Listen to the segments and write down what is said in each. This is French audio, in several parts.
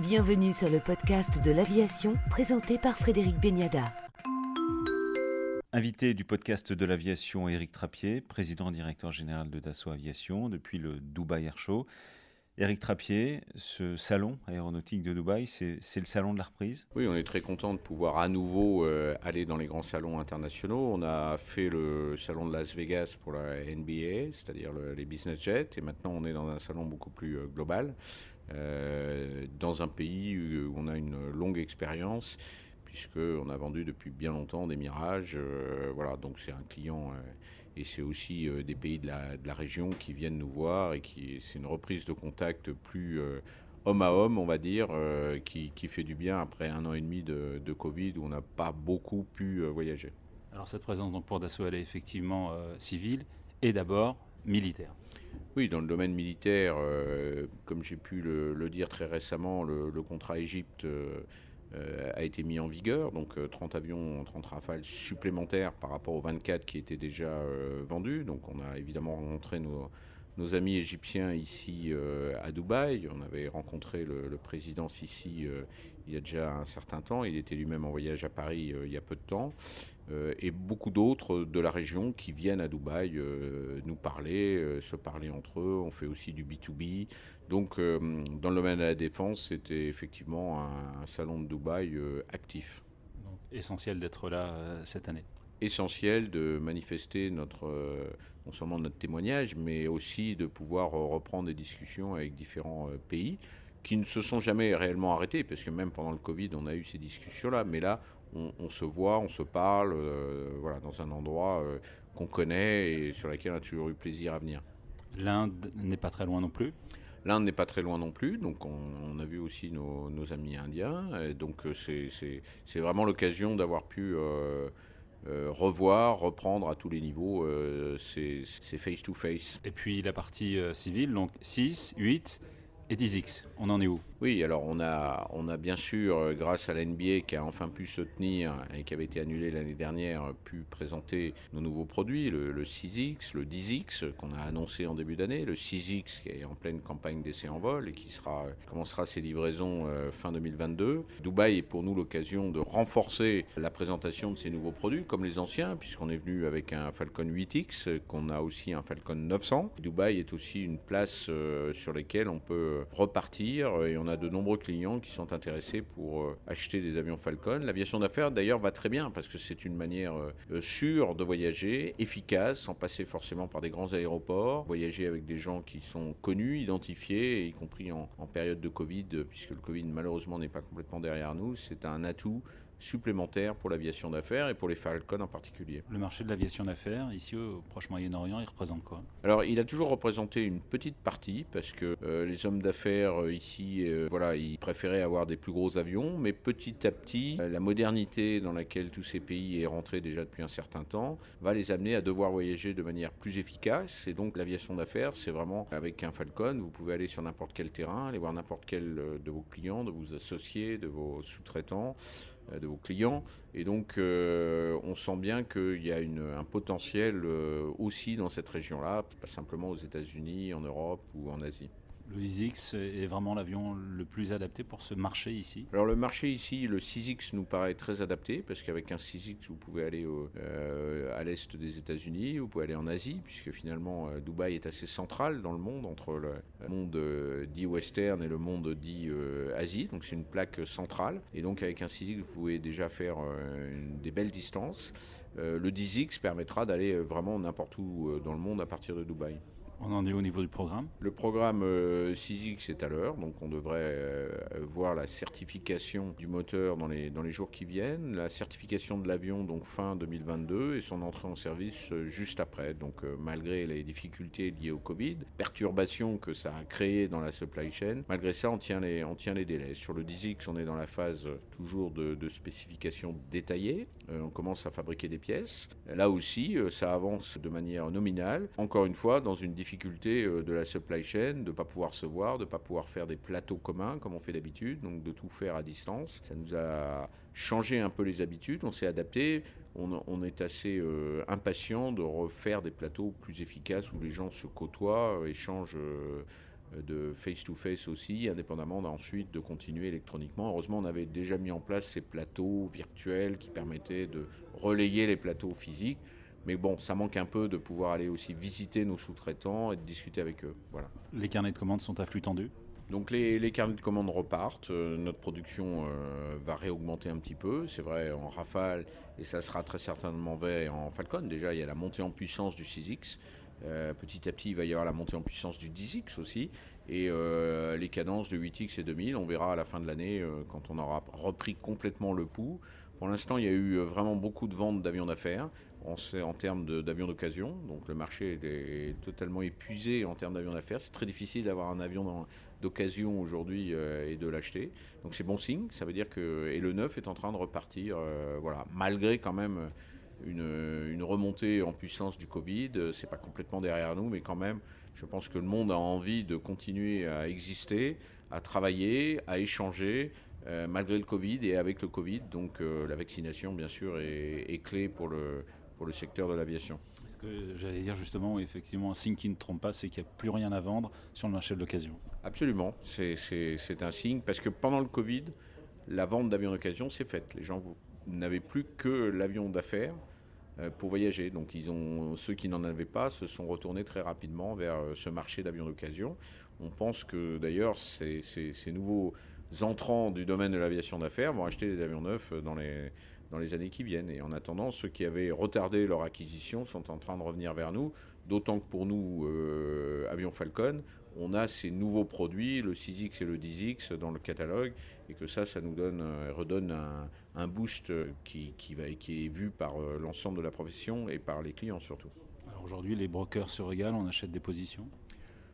Bienvenue sur le podcast de l'aviation présenté par Frédéric Beniada. Invité du podcast de l'aviation, Éric Trappier, président directeur général de Dassault Aviation depuis le Dubai Air Show. Éric Trappier, ce salon aéronautique de Dubaï, c'est le salon de la reprise? Oui, on est très content de pouvoir à nouveau euh, aller dans les grands salons internationaux. On a fait le salon de Las Vegas pour la NBA, c'est-à-dire les business jets, et maintenant on est dans un salon beaucoup plus euh, global, euh, dans un pays où on a une longue expérience puisqu'on a vendu depuis bien longtemps des Mirages. voilà, donc c'est un client et c'est aussi euh, des pays de la, région qui viennent nous voir et qui c'est une reprise de contact plus euh, homme à homme, on va dire, euh, qui, fait du bien après un an et demi de, Covid où on n'a pas beaucoup pu voyager. Alors cette présence donc pour Dassault, elle est effectivement civile et d'abord militaire. Oui, dans le domaine militaire, comme j'ai pu le, dire très récemment, le, le contrat Égypte a été mis en vigueur, donc 30 euh, avions, 30 rafales supplémentaires par rapport aux 24 qui étaient déjà euh, vendus. Donc on a évidemment rencontré nos, nos amis égyptiens ici à Dubaï. On avait rencontré le, président Sisi il y a déjà un certain temps. Il était lui-même en voyage à Paris il y a peu de temps. et beaucoup d'autres de la région qui viennent à Dubaï nous parler, se parler entre eux. On fait aussi du B2B. Donc, euh, dans le domaine de la défense, c'était effectivement un, salon de Dubaï euh, actif. Essentiel d'être là euh, cette année essentiel de manifester notre, non seulement notre témoignage, mais aussi de pouvoir reprendre des discussions avec différents pays qui ne se sont jamais réellement arrêtés, parce que même pendant le Covid, on a eu ces discussions-là, mais là, on, se voit, on se parle, voilà, dans un endroit qu'on connaît et sur lequel on a toujours eu plaisir à venir. L'Inde n'est pas très loin non plus L'Inde n'est pas très loin non plus, donc on, a vu aussi nos, amis indiens. donc euh, c'est vraiment l'occasion d'avoir pu euh, euh, revoir, reprendre à tous les niveaux ces face-to-face. Et puis la partie civile, donc 6, 8 et 10X, on en est où? Oui, alors on a, on a bien sûr, euh, grâce à l'NBA qui a enfin pu se tenir et qui avait été annulé l'année dernière, pu présenter nos nouveaux produits, le, 6X, le 10X qu'on a annoncé en début d'année, le 6X qui est en pleine campagne d'essai en vol et qui commencera ses livraisons euh, fin 2022. Dubaï est pour nous l'occasion de renforcer la présentation de ces nouveaux produits comme les anciens, puisqu'on est venu avec un Falcon 8X, qu'on a aussi un Falcon 900. Dubaï est aussi une place euh, sur laquelle on peut repartir et on a de nombreux clients qui sont intéressés pour euh, acheter des avions Falcon. L'aviation d'affaires d'ailleurs va très bien parce que c'est une manière euh, sûre de voyager, efficace, sans passer forcément par des grands aéroports, voyager avec des gens qui sont connus, identifiés, y compris en, en période de Covid, puisque le Covid malheureusement n'est pas complètement derrière nous. C'est un atout supplémentaire pour l'aviation d'affaires et pour les Falcon en particulier. Le marché de l'aviation d'affaires, ici au Proche-Moyen-Orient, il représente quoi? Alors, il a toujours représenté une petite partie parce que euh, les hommes d'affaires euh, ici, euh, voilà, ils préféraient avoir des plus gros avions, mais petit à petit, la modernité dans laquelle tous ces pays est rentré déjà depuis un certain temps va les amener à devoir voyager de manière plus efficace. Et donc, l'aviation d'affaires, c'est vraiment avec un Falcon, vous pouvez aller sur n'importe quel terrain, aller voir n'importe quel de vos clients, de vos associés, de vos sous-traitants de vos clients. Et donc, euh, on sent bien qu'il y a un potentiel euh, aussi dans cette région-là, pas simplement aux États-Unis, en Europe ou en Asie. Le 6X est vraiment l'avion le plus adapté pour ce marché ici Alors le marché ici, le 6X nous paraît très adapté parce qu'avec un 6X, vous pouvez aller euh, à l'est des États-Unis, vous pouvez aller en Asie, puisque finalement euh, Dubaï est assez central dans le monde, entre le monde euh, dit western et le monde dit Asie. Donc c'est une plaque centrale. Et donc avec un 6X, vous pouvez déjà faire des belles distances. le 10X permettra d'aller vraiment n'importe où dans le monde à partir de Dubaï. On en est au niveau du programme Le programme euh, 6X est à l'heure, donc on devrait euh, voir la certification du moteur dans les, dans les jours qui viennent, la certification de l'avion donc fin 2022 et son entrée en service euh, juste après. Donc euh, malgré les difficultés liées au Covid, perturbations que ça a créées dans la supply chain, malgré ça on tient les, on tient les délais. Sur le 10X on est dans la phase toujours de, de spécification détaillée, on commence à fabriquer des pièces. Là aussi ça avance de manière nominale, encore une fois dans une difficulté difficulté euh, de la supply chain, de ne pas pouvoir se voir, de ne pas pouvoir faire des plateaux communs comme on fait d'habitude, donc de tout faire à distance. Ça nous a changé un peu les habitudes, on s'est adapté, on, est assez euh, impatient de refaire des plateaux plus efficaces où les gens se côtoient, euh, échangent de face-to-face aussi, indépendamment ensuite de continuer électroniquement. Heureusement, on avait déjà mis en place ces plateaux virtuels qui permettaient de relayer les plateaux physiques. Mais bon, ça manque un peu de pouvoir aller aussi visiter nos sous-traitants et de discuter avec eux. Voilà. Les carnets de commandes sont à flux tendu? Donc les, carnets de commandes repartent, euh, notre production euh, va réaugmenter un petit peu, c'est vrai en Rafale et ça sera très certainement vrai en Falcon. Déjà il y a la montée en puissance du 6X, euh, petit à petit il va y avoir la montée en puissance du 10X aussi et les cadences de 8X et 2000 on verra à la fin de l'année quand on aura repris complètement le pouls. Pour l'instant il y a eu vraiment beaucoup de ventes d'avions d'affaires en termes d'avions d'occasion. Donc le marché est totalement épuisé en termes d'avions d'affaires. C'est très difficile d'avoir un avion d'occasion aujourd'hui euh, et de l'acheter. Donc c'est bon signe. Ça veut dire que et le neuf est en train de repartir. Euh, voilà, malgré quand même une, remontée en puissance du Covid. C'est pas complètement derrière nous, mais quand même, je pense que le monde a envie de continuer à exister, à travailler, à échanger. Euh, malgré le Covid et avec le Covid, donc la vaccination bien sûr est clé pour le, pour le secteur de l'aviation. Ce que j'allais dire justement, effectivement, un signe qui ne trompe pas, c'est qu'il n'y a plus rien à vendre sur le marché de l'occasion. Absolument, c'est un signe parce que pendant le Covid, la vente d'avions d'occasion s'est faite. Les gens n'avaient plus que l'avion d'affaires euh, pour voyager. Donc ils ont, ceux qui n'en avaient pas se sont retournés très rapidement vers euh, ce marché d'avions d'occasion. On pense que d'ailleurs ces, ces, nouveaux entrants du domaine de l'aviation d'affaires vont acheter des avions neufs dans les, dans les années qui viennent. Et en attendant, ceux qui avaient retardé leur acquisition sont en train de revenir vers nous, d'autant que pour nous, euh, Avion Falcon, on a ces nouveaux produits, le 6X et le 10X dans le catalogue, et que ça, ça nous donne, euh, redonne un, boost qui, qui, va, qui est vu par euh, l'ensemble de la profession et par les clients surtout. Alors aujourd'hui, les brokers se régalent, on achète des positions?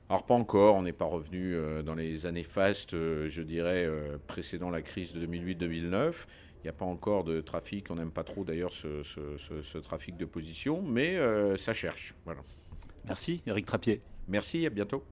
Alors pas encore, on n'est pas revenu dans les années fastes, je dirais, précédant la crise de 2008-2009. Il n'y a pas encore de trafic, on n'aime pas trop d'ailleurs ce, trafic de position, mais euh, ça cherche. Voilà. Merci Eric Trappier. Merci, à bientôt.